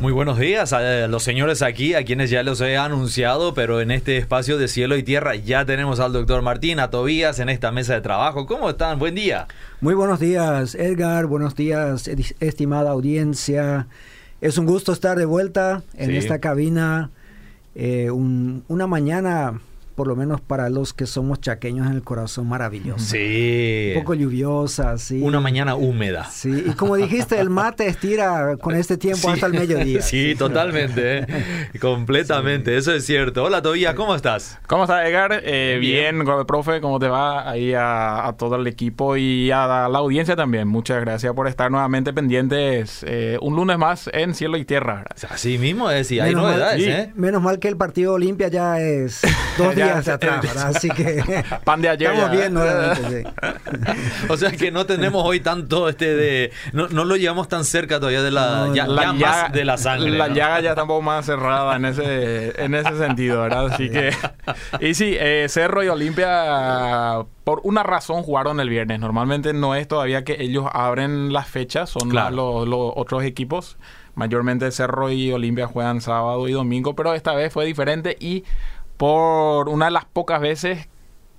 Muy buenos días a los señores aquí, a quienes ya los he anunciado, pero en este espacio de cielo y tierra ya tenemos al doctor Martín, a Tobías en esta mesa de trabajo. ¿Cómo están? Buen día. Muy buenos días, Edgar. Buenos días, estimada audiencia. Es un gusto estar de vuelta en esta cabina. Eh, una mañana por lo menos para los que somos chaqueños en el corazón, maravilloso. Sí. Un poco lluviosa, sí. Una mañana húmeda. Sí, y como dijiste, el mate estira con este tiempo hasta el mediodía. Sí, totalmente, ¿eh? completamente, eso es cierto. Hola, Tobía, ¿cómo estás? ¿Cómo estás, Edgar? Eh, bien, profe, ¿cómo te va? Ahí a, todo el equipo y a la, audiencia también. Muchas gracias por estar nuevamente pendientes eh, un lunes más en Cielo y Tierra. Así mismo es, y hay novedades, ¿eh? Menos mal que el partido Olimpia ya es dos días atrás, Así que pan de ayer estamos bien nuevamente. o sea que no tenemos hoy tanto este de no, no lo llevamos tan cerca todavía de la, ya, la llaga, de la sangre. La llaga ya está un poco más cerrada en ese en ese sentido, ¿verdad? Así que y sí, eh, Cerro y Olimpia por una razón jugaron el viernes. Normalmente no es todavía que ellos abren las fechas, son los, los otros equipos. Mayormente Cerro y Olimpia juegan sábado y domingo, pero esta vez fue diferente y por una de las pocas veces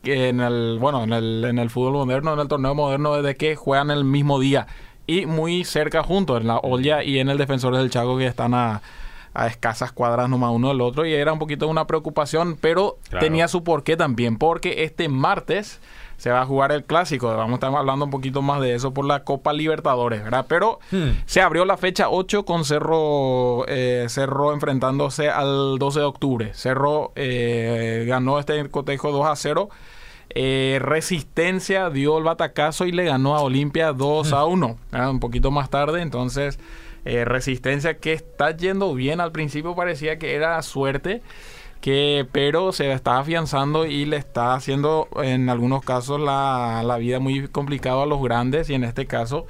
que en el, bueno, en el, en el fútbol moderno, en el torneo moderno, desde que juegan el mismo día y muy cerca juntos, en la olla y en el defensor del Chaco que están a, a escasas cuadras nomás uno del otro y era un poquito una preocupación, pero tenía su porqué también, porque este martes se va a jugar el clásico. Vamos a estar hablando un poquito más de eso por la Copa Libertadores, ¿verdad? Pero hmm. se abrió la fecha 8 con Cerro, eh, Cerro enfrentándose al 12 de octubre. Cerro eh, ganó este cotejo 2 a 0. Eh, Resistencia dio el batacazo y le ganó a Olimpia 2 a 1. Hmm. Un poquito más tarde, entonces Resistencia que está yendo bien. Al principio parecía que era suerte que pero se está afianzando y le está haciendo en algunos casos la, la vida muy complicada a los grandes y en este caso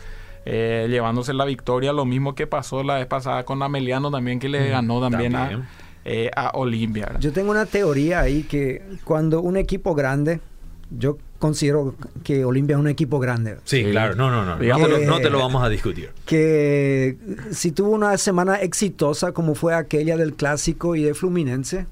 eh, llevándose la victoria, lo mismo que pasó la vez pasada con Ameliano también que le ganó también, a, eh, a Olimpia. Yo tengo una teoría ahí que cuando un equipo grande, yo considero que Olimpia es un equipo grande. Sí, claro, no, no, no, no, te lo vamos a discutir. Que si tuvo una semana exitosa como fue aquella del clásico y de Fluminense,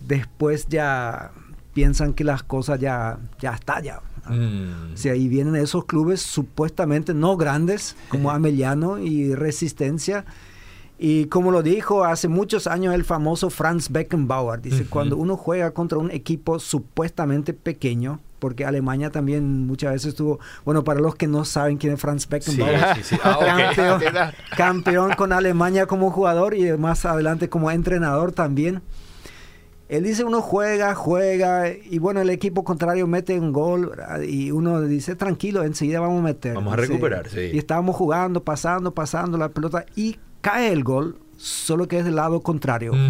después ya piensan que las cosas ya, ya está ya. Mm. O sea, ahí vienen esos clubes supuestamente no grandes como Ameliano y Resistencia. Y como lo dijo hace muchos años el famoso Franz Beckenbauer, dice, cuando uno juega contra un equipo supuestamente pequeño, porque Alemania también muchas veces tuvo, bueno, para los que no saben quién es Franz Beckenbauer, ah, campeón, con Alemania como jugador y más adelante como entrenador también. Él dice, uno juega, juega, y bueno, el equipo contrario mete un gol, y uno dice, tranquilo, enseguida vamos a meter. Vamos a recuperar, sí. Y estábamos jugando, pasando, pasando la pelota, y cae el gol, solo que es del lado contrario.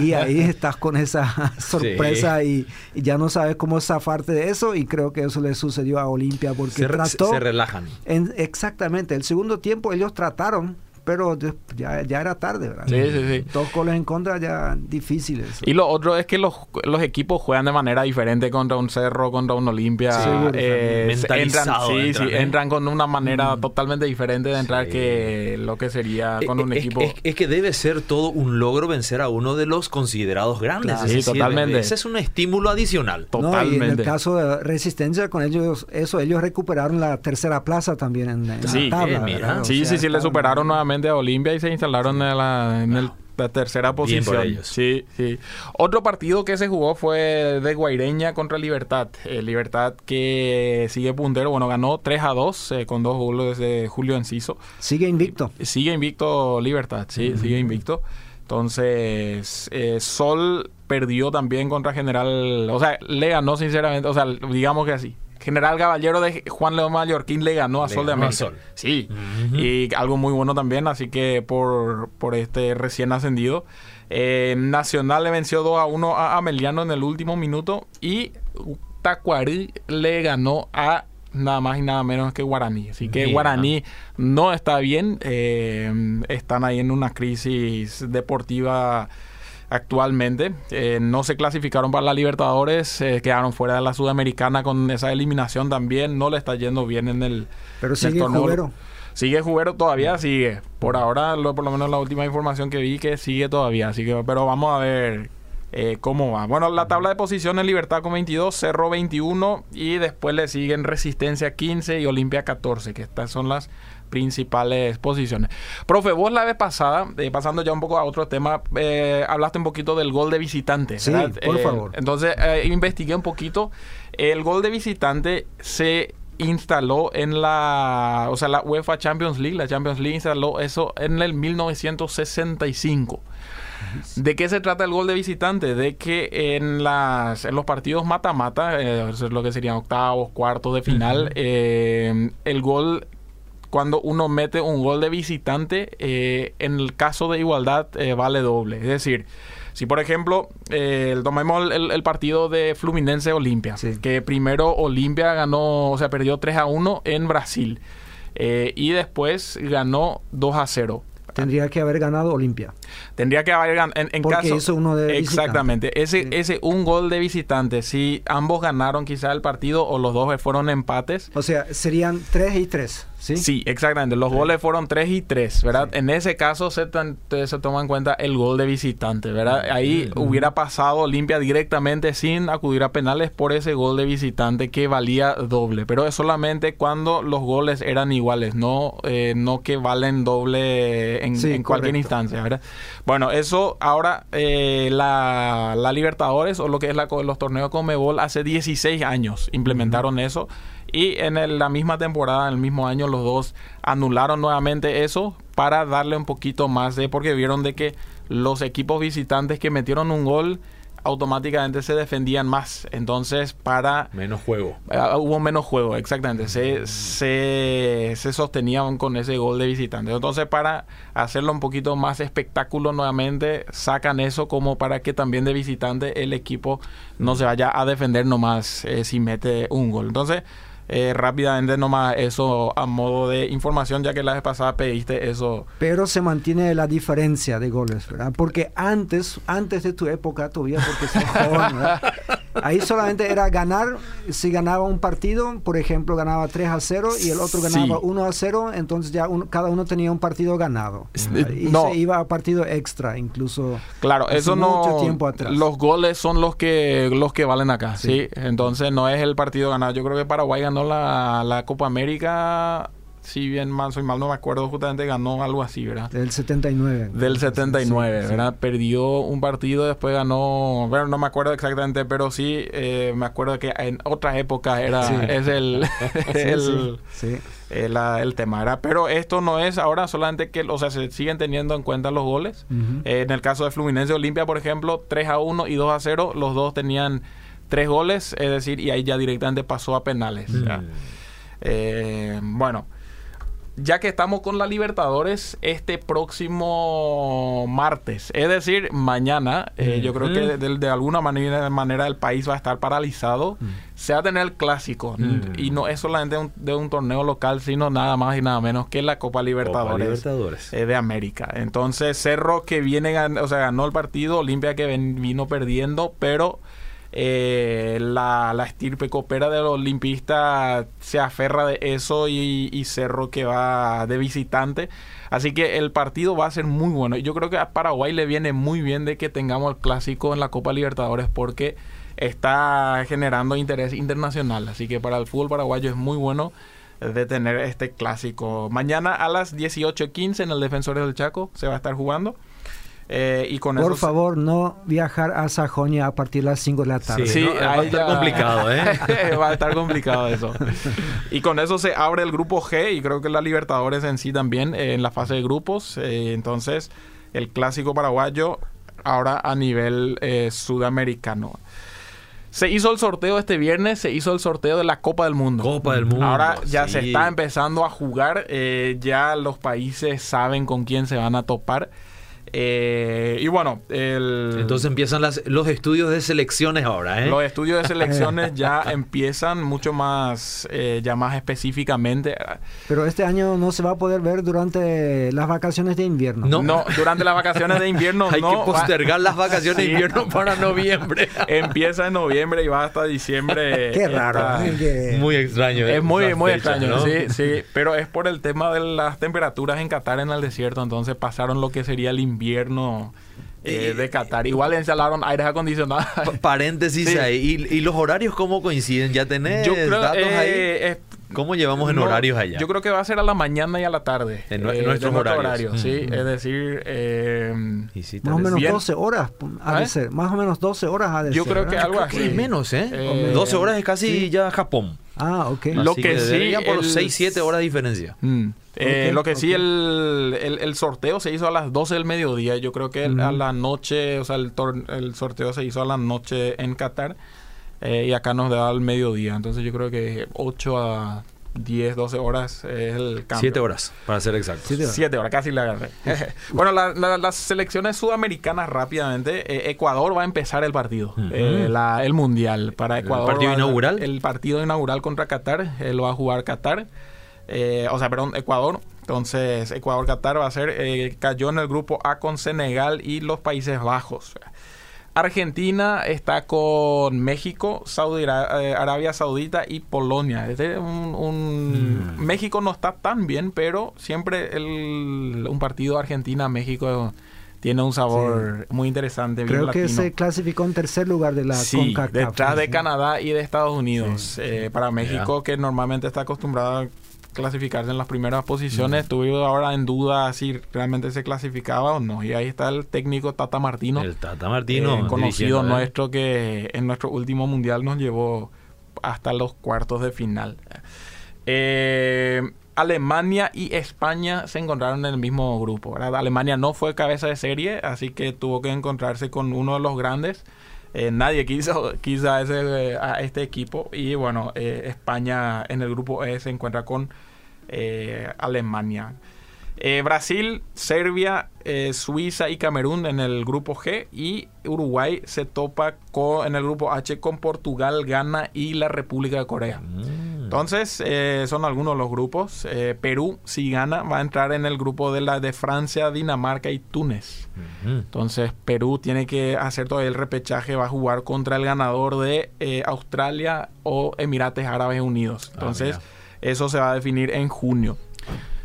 Y ahí estás con esa sorpresa y, ya no sabes cómo zafarte de eso y creo que eso le sucedió a Olimpia porque se, trató... Se relajan. exactamente, el segundo tiempo ellos trataron pero ya, ya era tarde, ¿verdad? Sí, sí, sí. Dos goles en contra ya difíciles. Y lo otro es que los, los equipos juegan de manera diferente contra un Cerro, contra un Olimpia. Sí, eh, entran, sí, sí, ¿eh? entran con una manera mm. totalmente diferente de entrar que lo que sería eh, con un equipo. Es, que debe ser todo un logro vencer a uno de los considerados grandes. sí, totalmente. Ese es un estímulo adicional. Totalmente. No, y en el caso de Resistencia, con ellos, eso, ellos recuperaron la tercera plaza también en, la tabla. sí, sí, sí, le superaron nuevamente a Olimpia y se instalaron en la, tercera posición. Sí, sí. Otro partido que se jugó fue de Guaireña contra Libertad. Eh, Libertad que sigue puntero, bueno, ganó 3 a 2 eh, con dos goles de Julio Enciso. Sigue invicto. Sigue invicto Libertad, sí, sigue invicto. Entonces, eh, Sol perdió también contra General, o sea, le ganó sinceramente, o sea, digamos que así. General Caballero de Juan León Mallorquín le ganó a Sol de América. Sí, y algo muy bueno también, así que por, por este recién ascendido. Eh, Nacional le venció 2 a 1 a Ameliano en el último minuto y Tacuarí le ganó a nada más y nada menos que Guaraní. Así que Guaraní no está bien, eh, están ahí en una crisis deportiva actualmente. Eh, no se clasificaron para la Libertadores, eh, quedaron fuera de la Sudamericana con esa eliminación también. No le está yendo bien en el. Pero sigue Jubero. Sigue Jubero, todavía sigue. Por ahora, lo, por lo menos la última información que vi que sigue todavía. Así que, pero vamos a ver eh, cómo va. Bueno, la tabla de posiciones, Libertad con 22, Cerro 21 y después le siguen Resistencia 15 y Olimpia 14, que estas son las principales posiciones. Profe, vos la vez pasada, eh, pasando ya un poco a otro tema, eh, hablaste un poquito del gol de visitante. Sí, por favor. Entonces, investigué un poquito. El gol de visitante se instaló en la, o sea, la UEFA Champions League, la Champions League instaló eso en el 1965. ¿De qué se trata el gol de visitante? De que en, las, en los partidos mata-mata, eh, lo que serían octavos, cuartos de final, eh, el gol cuando uno mete un gol de visitante, eh, en el caso de igualdad vale doble. Es decir, si por ejemplo, tomemos el, partido de Fluminense Olimpia, que primero Olimpia ganó, o sea, perdió 3 a 1 en Brasil. y después ganó 2 a 0. Tendría que haber ganado Olimpia. Tendría que haber ganado. En, Porque caso, hizo uno de Exactamente. Ese, ese un gol de visitante. Si ambos ganaron quizá el partido o los dos fueron empates. O sea, serían 3 y 3. ¿Sí? exactamente. Los goles fueron 3 y 3, ¿verdad? En ese caso se, se, toma en cuenta el gol de visitante, ¿verdad? Ahí hubiera pasado Olimpia directamente sin acudir a penales por ese gol de visitante que valía doble. Pero es solamente cuando los goles eran iguales, no, eh, no que valen doble en, cualquier instancia, ¿verdad? Bueno, eso ahora eh, la, la, Libertadores o lo que es la, los torneos Comebol hace 16 años implementaron eso y en la misma temporada, en el mismo año, los dos anularon nuevamente eso para darle un poquito más de, porque vieron de que los equipos visitantes que metieron un gol automáticamente se defendían más. Entonces, para... Menos juego. Ah, hubo menos juego, exactamente. Se, se, se, sostenían con ese gol de visitante. Entonces, para hacerlo un poquito más espectáculo nuevamente, sacan eso como para que también de visitante el equipo no se vaya a defender nomás eh, si mete un gol. Entonces, eh, rápidamente nomás eso a modo de información, ya que la vez pasada pediste eso. Pero se mantiene la diferencia de goles, ¿verdad? Porque antes, antes de tu época, todavía porque sos joven, ¿verdad? Ahí solamente era ganar, si ganaba un partido, por ejemplo, ganaba 3 a 0 y el otro ganaba 1 a 0, entonces ya cada uno tenía un partido ganado. Y se iba a partido extra, incluso. Claro, eso no. Tiempo atrás. Los goles son los que los que valen acá, sí. Entonces no es el partido ganado. Yo creo que Paraguay ganó la, la Copa América si bien mal soy mal, no me acuerdo, justamente ganó algo así, ¿verdad? Del 79. Del 79, ¿verdad? Perdió un partido, después ganó, bueno, no me acuerdo exactamente, pero sí eh, me acuerdo que en otras épocas era, es el, el, el, el, tema, ¿verdad? Pero esto no es ahora solamente que, o sea, se siguen teniendo en cuenta los goles. Eh, en el caso de Fluminense Olimpia, por ejemplo, 3 a 1 y 2 a 0, los dos tenían tres goles, es decir, y ahí ya directamente pasó a penales. Eh, bueno, ya que estamos con la Libertadores este próximo martes, es decir, mañana, eh, yo creo que de, alguna manera, manera, el país va a estar paralizado, se va a tener el clásico, y no es solamente de un torneo local, sino nada más y nada menos que la Copa Libertadores, eh, de América. Entonces, Cerro que viene, o sea, ganó el partido, Olimpia que vino perdiendo, pero eh, la, la, estirpe copera de los olimpistas se aferra de eso y, Cerro que va de visitante. Así que el partido va a ser muy bueno. Yo creo que a Paraguay le viene muy bien de que tengamos el clásico en la Copa Libertadores porque está generando interés internacional. Así que para el fútbol paraguayo es muy bueno de tener este clásico. Mañana a las 18.15 en el Defensores del Chaco se va a estar jugando. Eh, y con Por favor, no viajar a Sajonia a partir de las 5 de la tarde. Sí, va a estar complicado, ¿eh? va a estar complicado eso. y con eso se abre el grupo G y creo que la Libertadores en sí también eh, en la fase de grupos. Eh, entonces, el clásico paraguayo ahora a nivel sudamericano. Se hizo el sorteo este viernes, se hizo el sorteo de la Copa del Mundo. Copa del Mundo. Ahora ya se está empezando a jugar, ya los países saben con quién se van a topar. Eh, y bueno, el, entonces empiezan las, los estudios de selecciones ahora, ¿eh? Los estudios de selecciones ya empiezan mucho más, eh, ya más específicamente. Pero este año no se va a poder ver durante las vacaciones de invierno. No, no durante las vacaciones de invierno Hay no. que postergar las vacaciones de invierno para noviembre. Empieza en noviembre y va hasta diciembre. Qué raro. ¿eh? Muy extraño. Es muy, muy extraño, sí, sí. Pero es por el tema de las temperaturas en Qatar en el desierto. Entonces pasaron lo que sería el invierno invierno eh, de Qatar. Igual instalaron aires acondicionados. Paréntesis ahí. ¿Y, los horarios cómo coinciden? ¿Ya tenés Yo creo, datos eh, ahí? ¿Cómo llevamos en horarios allá? Yo creo que va a ser a la mañana y a la tarde. En, eh, nuestros horarios. sí. Es decir... Eh, más o menos 12 horas ha de ser. Más o menos 12 horas ha de yo ser. Yo creo que algo así. menos, ¿eh? 12 horas es casi ya Japón. Ah, ok. Lo que, sí... por 6, 7 horas de diferencia. Mm. Eh, lo que sí, el, el, sorteo se hizo a las 12 del mediodía. Yo creo que a la noche, o sea, el, el, sorteo se hizo a la noche en Qatar eh, y acá nos da al mediodía. Entonces yo creo que 8 a 10, 12 horas es el cambio. 7 horas, para ser exacto. 7 horas. casi la agarré. bueno, las selecciones sudamericanas rápidamente. Eh, Ecuador va a empezar el partido, el mundial para Ecuador. ¿El partido inaugural? El partido inaugural contra Qatar, lo va a jugar Qatar. Eh, o sea, perdón, Ecuador. Entonces, Ecuador-Qatar va a ser, eh, cayó en el grupo A con Senegal y los Países Bajos. Argentina está con México, Saudi, eh, Arabia Saudita y Polonia. un, mm. México no está tan bien, pero siempre el, un partido Argentina-México tiene un sabor muy interesante. Creo que se clasificó en tercer lugar de la sí, Detrás de Canadá y de Estados Unidos. para México, que normalmente está acostumbrado a clasificarse en las primeras posiciones. Estuve ahora en duda si realmente se clasificaba o no. Y ahí está el técnico Tata Martino. El Tata Martino. Eh, conocido nuestro que en nuestro último mundial nos llevó hasta los cuartos de final. Eh, Alemania y España se encontraron en el mismo grupo. Alemania no fue cabeza de serie, así que tuvo que encontrarse con uno de los grandes. Eh, nadie quiso, quiso a, ese, a, este equipo y bueno, eh, España en el grupo E se encuentra con eh, Alemania. Brasil, Serbia, Suiza y Camerún en el grupo G y Uruguay se topa con, en el grupo H con Portugal, Ghana y la República de Corea. Mm. Entonces, son algunos de los grupos. Perú, si gana, va a entrar en el grupo de la de Francia, Dinamarca y Túnez. Entonces Perú tiene que hacer todo el repechaje, va a jugar contra el ganador de eh, Australia o Emirates Árabes Unidos. Ah, entonces eso se va a definir en junio.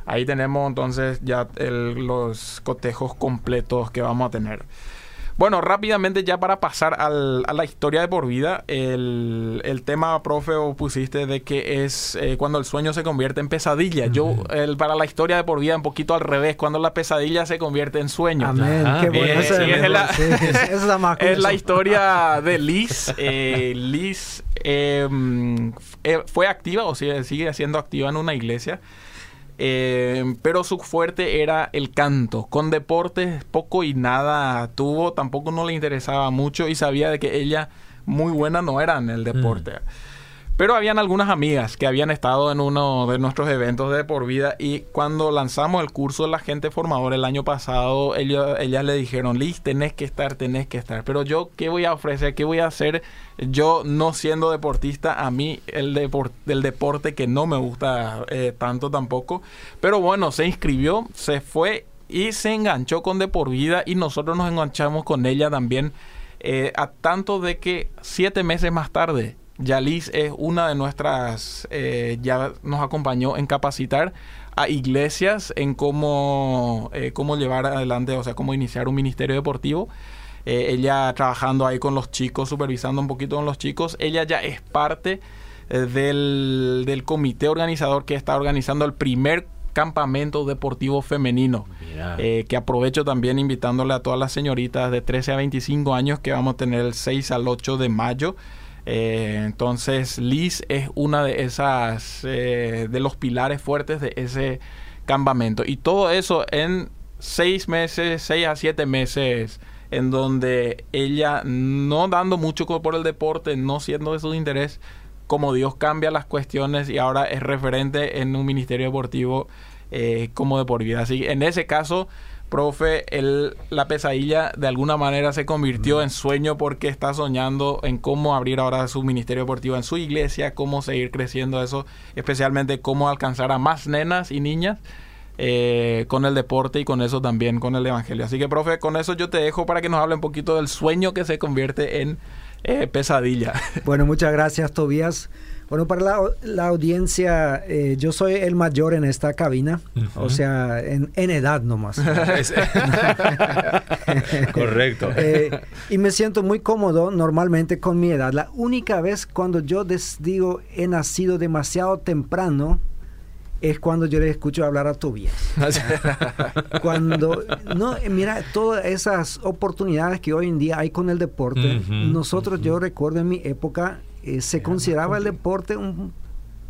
Ahí tenemos entonces ya los cotejos completos que vamos a tener. Bueno, rápidamente ya para pasar al, a la historia de por vida, el, el tema, profe, o pusiste de que es eh, cuando el sueño se convierte en pesadilla. Yo, el, para la historia de por vida, un poquito al revés, cuando la pesadilla se convierte en sueño. Amén, qué bueno. es, la, es, la, historia de Liz. Eh, Liz em, eh, fue activa o sigue, sigue siendo activa en una iglesia. Eh, pero su fuerte era el canto. Con deportes poco y nada tuvo, tampoco no le interesaba mucho y sabía de que ella muy buena no era en el deporte. Mm. Pero habían algunas amigas que habían estado en uno de nuestros eventos de por vida y cuando lanzamos el curso de la gente formadora el año pasado, ellos, ellas le dijeron, Liz, tenés que estar, tenés que estar. Pero yo, ¿qué voy a ofrecer? ¿Qué voy a hacer? Yo no siendo deportista, a mí el del deporte que no me gusta eh, tanto tampoco. Pero bueno, se inscribió, se fue y se enganchó con de por vida y nosotros nos enganchamos con ella también. Eh, a tanto de que siete meses más tarde Yalis es una de nuestras, eh, ya nos acompañó en capacitar a iglesias en cómo, eh, cómo llevar adelante, o sea, cómo iniciar un ministerio deportivo. Eh, ella trabajando ahí con los chicos, supervisando un poquito con los chicos. Ella ya es parte del, del comité organizador que está organizando el primer campamento deportivo femenino. que aprovecho también invitándole a todas las señoritas de 13 a 25 años que vamos a tener el 6 al 8 de mayo. Eh, entonces Liz es una de esas, eh, de los pilares fuertes de ese campamento. Y todo eso en seis meses, seis a siete meses, en donde ella no dando mucho por el deporte, no siendo de su interés, como Dios cambia las cuestiones y ahora es referente en un ministerio deportivo eh, como de por vida. Así en ese caso profe, el, la pesadilla de alguna manera se convirtió en sueño porque está soñando en cómo abrir ahora su ministerio deportivo en su iglesia, cómo seguir creciendo eso, especialmente cómo alcanzar a más nenas y niñas. Eh, con el deporte y con eso también, con el Evangelio. Así que, profe, con eso yo te dejo para que nos hable un poquito del sueño que se convierte en eh, pesadilla. Bueno, muchas gracias, Tobías. Bueno, para la, audiencia, eh, yo soy el mayor en esta cabina, o sea, en, edad nomás. Correcto. y me siento muy cómodo normalmente con mi edad. La única vez cuando yo digo he nacido demasiado temprano, es cuando yo le escucho hablar a Tobias. cuando, no, mira, todas esas oportunidades que hoy en día hay con el deporte, nosotros, yo recuerdo en mi época, eh, se consideraba el deporte un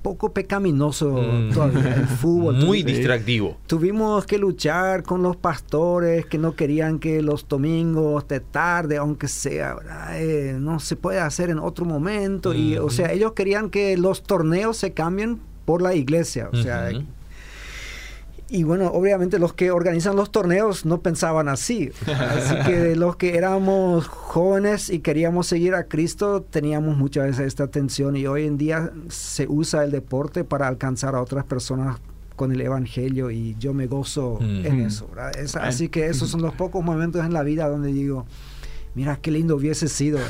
poco pecaminoso mm. todavía, el fútbol. Muy distractivo. Tuvimos que luchar con los pastores que no querían que los domingos de tarde, aunque sea, eh, no se puede hacer en otro momento. y, o sea, ellos querían que los torneos se cambien por la iglesia. O sea, y bueno, obviamente los que organizan los torneos no pensaban así. Así que los que éramos jóvenes y queríamos seguir a Cristo teníamos muchas veces esta tensión y hoy en día se usa el deporte para alcanzar a otras personas con el Evangelio y yo me gozo en eso. así que esos son los pocos momentos en la vida donde digo, mira qué lindo hubiese sido.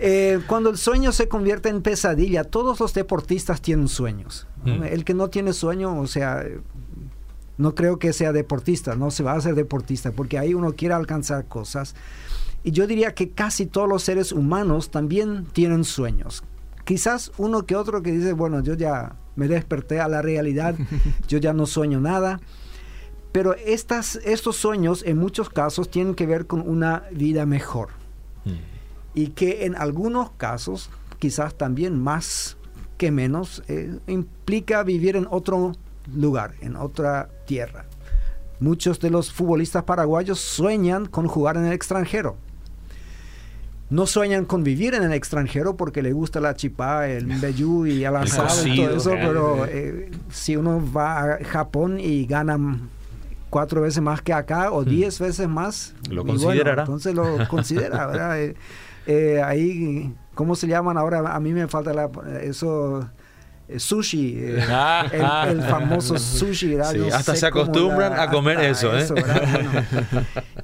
Eh, cuando el sueño se convierte en pesadilla, todos los deportistas tienen sueños. Mm. El que no tiene sueño, o sea, no creo que sea deportista, no se va a hacer deportista, porque ahí uno quiere alcanzar cosas. Y yo diría que casi todos los seres humanos también tienen sueños. Quizás uno que otro que dice, bueno, yo ya me desperté a la realidad, yo ya no sueño nada. Pero estas, estos sueños en muchos casos tienen que ver con una vida mejor. Mm. Y que en algunos casos, quizás también más que menos, eh, implica vivir en otro lugar, en otra tierra. Muchos de los futbolistas paraguayos sueñan con jugar en el extranjero. No sueñan con vivir en el extranjero porque le gusta la chipá, el mbeyú y el asado y todo eso, pero eh, si uno va a Japón y gana cuatro veces más que acá o hmm. diez veces más. Lo considerará. entonces lo considera, ¿verdad? Eh, eh, ahí, ¿cómo se llaman ahora? A mí me falta la, eso eh, sushi, ah. el, famoso sushi. hasta se acostumbran a comer eso.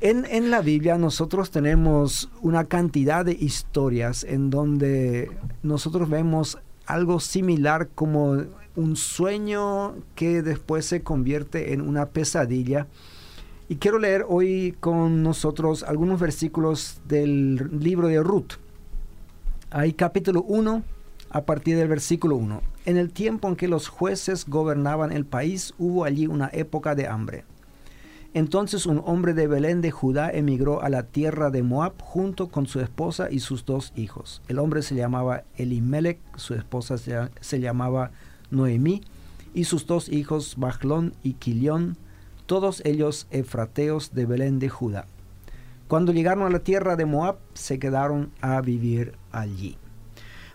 en, en, la Biblia nosotros tenemos una cantidad de historias en donde nosotros vemos algo similar como un sueño que después se convierte en una pesadilla. Y quiero leer hoy con nosotros algunos versículos del libro de Ruth. Hay capítulo 1 a partir del versículo 1. En el tiempo en que los jueces gobernaban el país hubo allí una época de hambre. Entonces un hombre de Belén de Judá emigró a la tierra de Moab junto con su esposa y sus dos hijos. El hombre se llamaba Elimelech, su esposa se llamaba Noemí y sus dos hijos Bajlón y Quilión, todos ellos efrateos de Belén de Judá. Cuando llegaron a la tierra de Moab, se quedaron a vivir allí.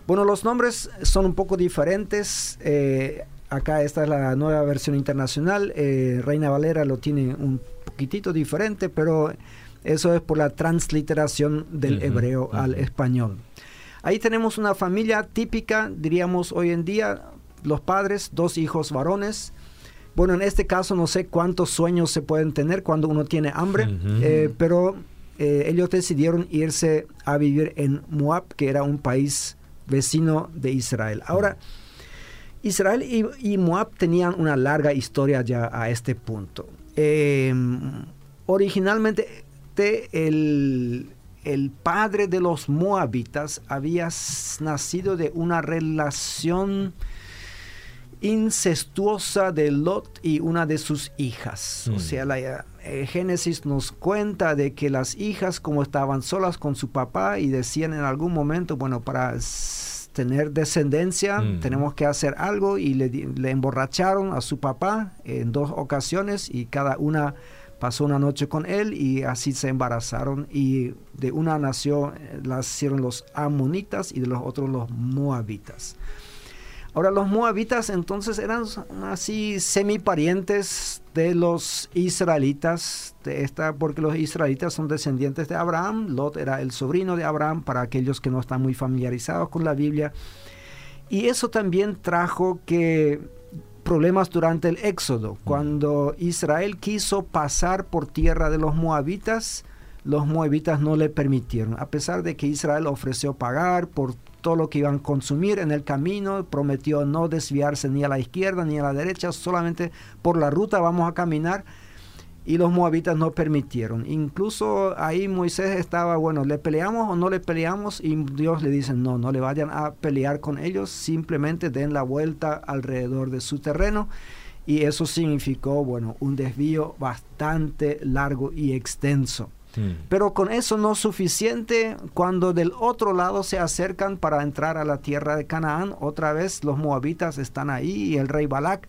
Bueno, los nombres son un poco diferentes. Eh, acá esta es la nueva versión internacional. Eh, Reina Valera lo tiene un poquitito diferente, pero eso es por la transliteración del hebreo al español. Ahí tenemos una familia típica, diríamos hoy en día, los padres, dos hijos varones. Bueno, en este caso no sé cuántos sueños se pueden tener cuando uno tiene hambre, eh, pero eh, ellos decidieron irse a vivir en Moab, que era un país vecino de Israel. Ahora, Israel y, Moab tenían una larga historia ya a este punto. Em, originalmente el, el padre de los moabitas había nacido de una relación incestuosa de Lot y una de sus hijas. O mm. sea, la eh, Génesis nos cuenta de que las hijas, como estaban solas con su papá y decían en algún momento, bueno, para tener descendencia mm. tenemos que hacer algo y le, le, emborracharon a su papá en dos ocasiones y cada una pasó una noche con él y así se embarazaron y de una nació, las hicieron los amonitas y de los otros los moabitas. Ahora, los moabitas entonces eran así semiparientes de los israelitas, de esta, porque los israelitas son descendientes de Abraham, Lot era el sobrino de Abraham, para aquellos que no están muy familiarizados con la Biblia. Y eso también trajo que problemas durante el éxodo, cuando Israel quiso pasar por tierra de los moabitas, los moabitas no le permitieron, a pesar de que Israel ofreció pagar por todo lo que iban a consumir en el camino, prometió no desviarse ni a la izquierda ni a la derecha, solamente por la ruta vamos a caminar. Y los moabitas no permitieron. Incluso ahí Moisés estaba, bueno, ¿le peleamos o no le peleamos? Y Dios le dice, no, no le vayan a pelear con ellos, simplemente den la vuelta alrededor de su terreno. Y eso significó, bueno, un desvío bastante largo y extenso. Mm. Pero con eso no es suficiente. Cuando del otro lado se acercan para entrar a la tierra de Canaán, otra vez los moabitas están ahí y el rey Balak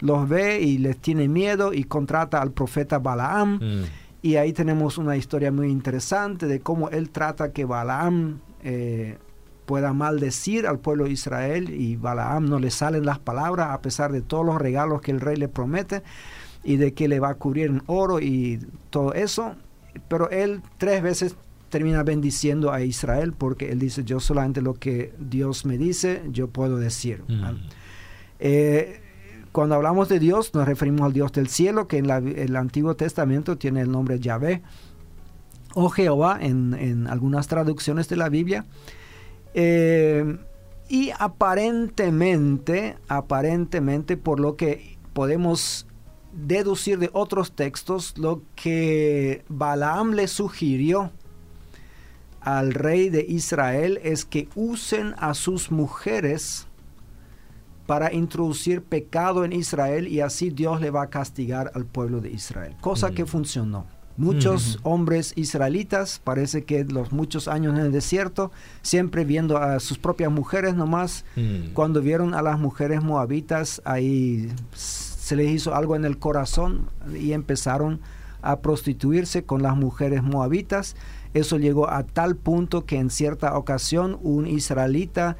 los ve y les tiene miedo y contrata al profeta Balaam. Mm. Y ahí tenemos una historia muy interesante de cómo él trata que Balaam eh, pueda maldecir al pueblo de Israel y Balaam no le salen las palabras a pesar de todos los regalos que el rey le promete y de que le va a cubrir en oro y todo eso pero él tres veces termina bendiciendo a Israel porque él dice, yo solamente lo que Dios me dice, yo puedo decir. Mm. Eh, cuando hablamos de Dios, nos referimos al Dios del cielo, que en el Antiguo Testamento tiene el nombre Yahvé o Jehová en, algunas traducciones de la Biblia. Eh, y aparentemente, aparentemente, por lo que podemos deducir de otros textos lo que Balaam le sugirió al rey de Israel es que usen a sus mujeres para introducir pecado en Israel y así Dios le va a castigar al pueblo de Israel. Cosa que mm. funcionó. Muchos hombres israelitas, parece que los muchos años en el desierto, siempre viendo a sus propias mujeres nomás, mm. cuando vieron a las mujeres moabitas, ahí se les hizo algo en el corazón y empezaron a prostituirse con las mujeres moabitas. Eso llegó a tal punto que en cierta ocasión un israelita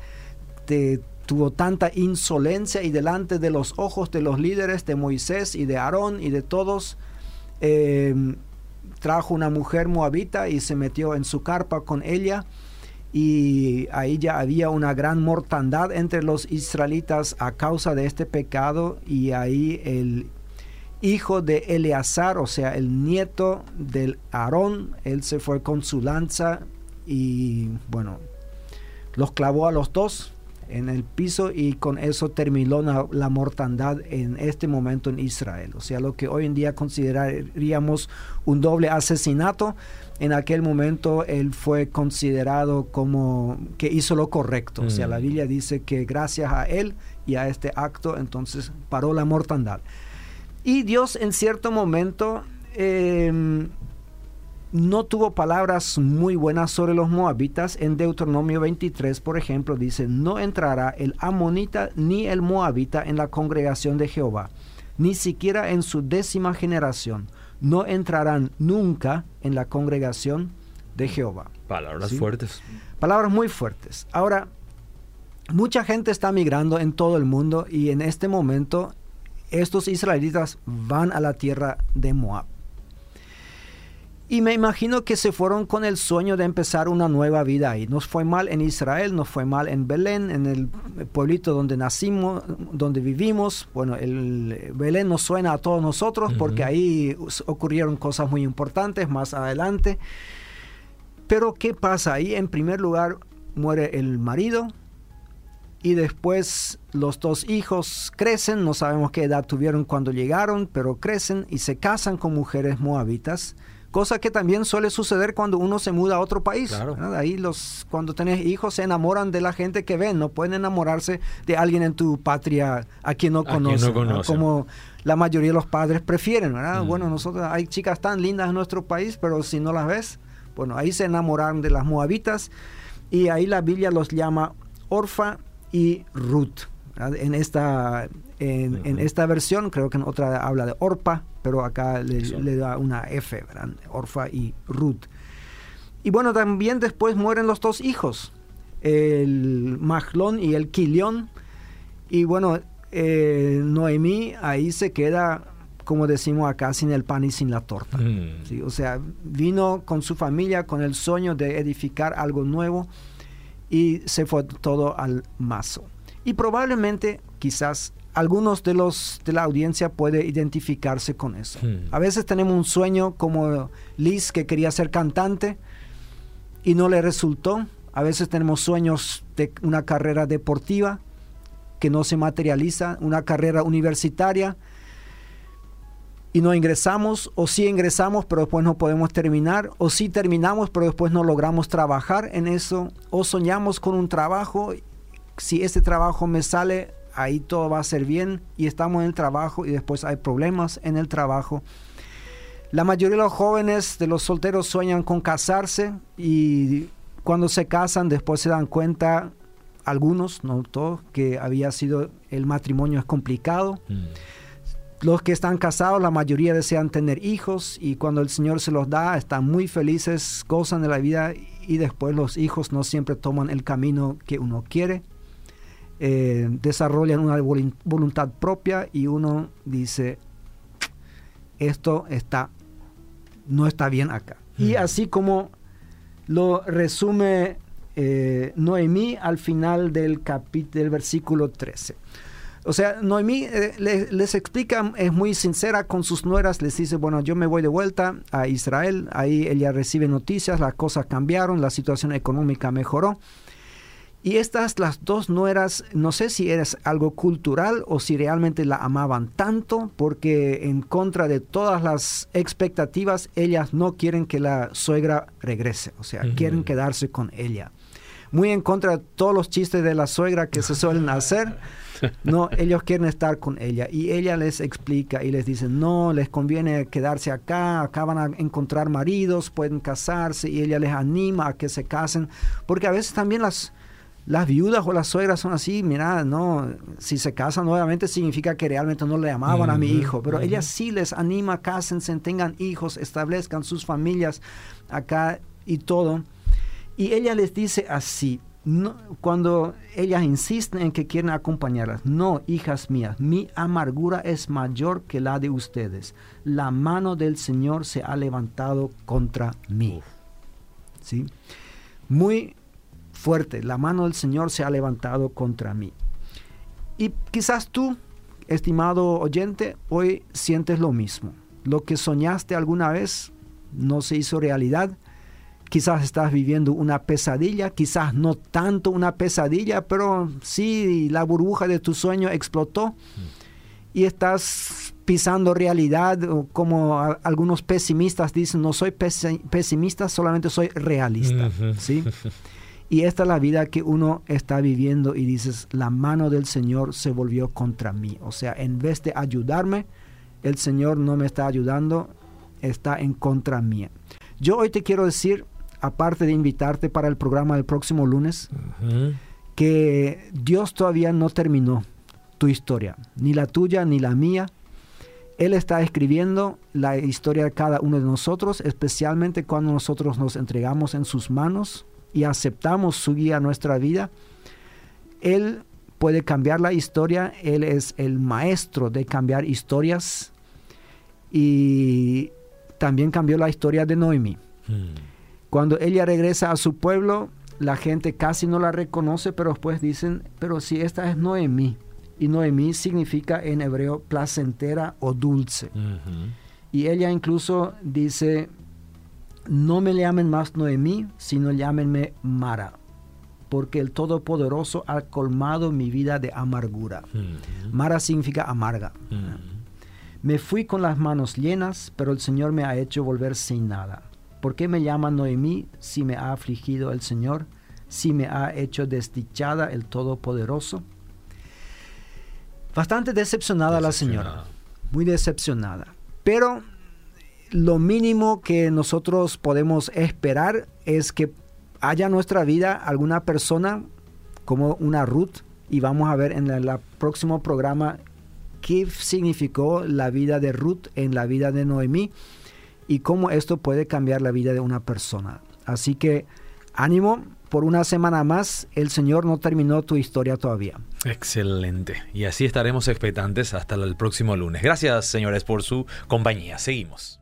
tuvo tanta insolencia y delante de los ojos de los líderes de Moisés y de Aarón y de todos, em, trajo una mujer moabita y se metió en su carpa con ella y ahí ya había una gran mortandad entre los israelitas a causa de este pecado y ahí el hijo de Eleazar, o sea, el nieto del Aarón, él se fue con su lanza y bueno, los clavó a los dos en el piso y con eso terminó la, mortandad en este momento en Israel. O sea, lo que hoy en día consideraríamos un doble asesinato, en aquel momento él fue considerado como que hizo lo correcto. O sea, la mm. Biblia dice que gracias a él y a este acto entonces paró la mortandad. Y Dios en cierto momento... Em, no tuvo palabras muy buenas sobre los moabitas. En Deuteronomio 23, por ejemplo, dice, no entrará el amonita ni el moabita en la congregación de Jehová, ni siquiera en su décima generación. No entrarán nunca en la congregación de Jehová. Palabras fuertes. Palabras muy fuertes. Ahora, mucha gente está migrando en todo el mundo y en este momento estos israelitas van a la tierra de Moab. Y me imagino que se fueron con el sueño de empezar una nueva vida ahí. Nos fue mal en Israel, nos fue mal en Belén, en el pueblito donde nacimos, donde vivimos. Bueno, el Belén nos suena a todos nosotros porque ahí ocurrieron cosas muy importantes más adelante. Pero ¿qué pasa ahí? En primer lugar, muere el marido y después los dos hijos crecen, no sabemos qué edad tuvieron cuando llegaron, pero crecen y se casan con mujeres moabitas cosa que también suele suceder cuando uno se muda a otro país. Ahí los, cuando tenés hijos se enamoran de la gente que ven, no pueden enamorarse de alguien en tu patria a quien no conocen, como la mayoría de los padres prefieren. Mm. Bueno, nosotros hay chicas tan lindas en nuestro país, pero si no las ves, bueno, ahí se enamoraron de las moabitas y ahí la Biblia los llama Orfa y Ruth. En esta, en, esta versión, creo que en otra habla de Orpa, pero acá le, da una F, ¿verdad? Orfa y Ruth. Y bueno, también después mueren los dos hijos, el Mahlón y el Quilión. Y bueno, eh, Noemí ahí se queda, como decimos acá, sin el pan y sin la torta. Mm. O sea, vino con su familia con el sueño de edificar algo nuevo y se fue todo al mazo. Y probablemente, quizás, algunos de los de la audiencia puede identificarse con eso. Hmm. A veces tenemos un sueño como Liz que quería ser cantante y no le resultó. A veces tenemos sueños de una carrera deportiva que no se materializa, una carrera universitaria y no ingresamos, o sí ingresamos pero después no podemos terminar, o sí terminamos pero después no logramos trabajar en eso, o soñamos con un trabajo, si ese trabajo me sale, ahí todo va a ser bien y estamos en el trabajo y después hay problemas en el trabajo. La mayoría de los jóvenes, de los solteros, sueñan con casarse y cuando se casan después se dan cuenta, algunos, no todos, que había sido el matrimonio es complicado. Mm. Los que están casados, la mayoría desean tener hijos y cuando el Señor se los da, están muy felices, gozan de la vida y después los hijos no siempre toman el camino que uno quiere. Eh, desarrollan una voluntad propia y uno dice, esto está, no está bien acá. Y así como lo resume eh, Noemí al final del capítulo del versículo 13. O sea, Noemí eh, les, explica, es muy sincera con sus nueras, les dice, bueno, yo me voy de vuelta a Israel, ahí ella recibe noticias, las cosas cambiaron, la situación económica mejoró. Y estas, las dos nueras, no sé si es algo cultural o si realmente la amaban tanto, porque en contra de todas las expectativas, ellas no quieren que la suegra regrese, o sea, quieren quedarse con ella. Muy en contra de todos los chistes de la suegra que se suelen hacer. No, ellos quieren estar con ella y ella les explica y les dice, no, les conviene quedarse acá, acá van a encontrar maridos, pueden casarse y ella les anima a que se casen, porque a veces también las, las viudas o las suegras son así, mira, no, si se casan nuevamente significa que realmente no le amaban a mi hijo, pero ella sí les anima, cásense, tengan hijos, establezcan sus familias acá y todo. Y ella les dice así, no, cuando ellas insisten en que quieren acompañarlas, no, hijas mías, mi amargura es mayor que la de ustedes. La mano del Señor se ha levantado contra mí. ¿Sí? Muy fuerte, la mano del Señor se ha levantado contra mí. Y quizás tú, estimado oyente, hoy sientes lo mismo. Lo que soñaste alguna vez no se hizo realidad. Quizás estás viviendo una pesadilla, quizás no tanto una pesadilla, pero sí la burbuja de tu sueño explotó y estás pisando realidad, como algunos pesimistas dicen, no soy pesimista, solamente soy realista. ¿sí? Y esta es la vida que uno está viviendo y dices, la mano del Señor se volvió contra mí. O sea, en vez de ayudarme, el Señor no me está ayudando, está en contra mía. Yo hoy te quiero decir, aparte de invitarte para el programa del próximo lunes, que Dios todavía no terminó tu historia, ni la tuya ni la mía. Él está escribiendo la historia de cada uno de nosotros, especialmente cuando nosotros nos entregamos en sus manos y aceptamos su guía a nuestra vida, Él puede cambiar la historia, Él es el maestro de cambiar historias y también cambió la historia de Noemi. Hmm. Cuando ella regresa a su pueblo, la gente casi no la reconoce, pero después dicen, pero si esta es Noemi, y Noemi significa en hebreo placentera o dulce. Y ella incluso dice, no me llamen más Noemí, sino llámenme Mara, porque el Todopoderoso ha colmado mi vida de amargura. Mara significa amarga. Me fui con las manos llenas, pero el Señor me ha hecho volver sin nada. ¿Por qué me llaman Noemí si me ha afligido el Señor, si me ha hecho desdichada el Todopoderoso? Bastante decepcionada. la señora, muy decepcionada. Pero lo mínimo que nosotros podemos esperar es que haya en nuestra vida alguna persona como una Ruth y vamos a ver en el próximo programa qué significó la vida de Ruth en la vida de Noemí y cómo esto puede cambiar la vida de una persona. Así que ánimo, por una semana más, el Señor no terminó tu historia todavía. Excelente. Y así estaremos expectantes hasta el próximo lunes. Gracias, señores, por su compañía. Seguimos.